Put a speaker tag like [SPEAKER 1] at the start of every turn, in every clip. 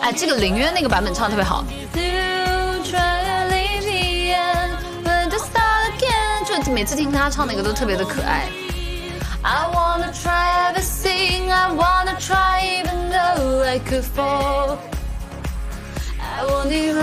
[SPEAKER 1] 哎，这个林渊那个版本唱的特别好。就每次听他唱那个都特别的可爱。I wanna try everything, I wanna try even though I could fall. I won't even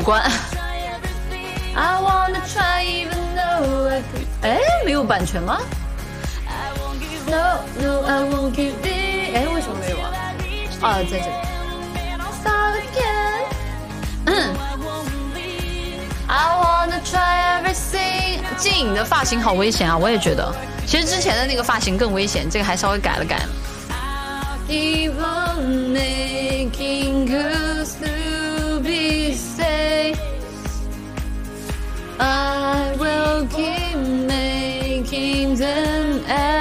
[SPEAKER 1] 关。哎，没有版权吗？哎，为什么没有啊？啊，在这。嗯。I wanna try everything。静影的发型好危险啊！我也觉得，其实之前的那个发型更危险，这个还稍微改了改。names and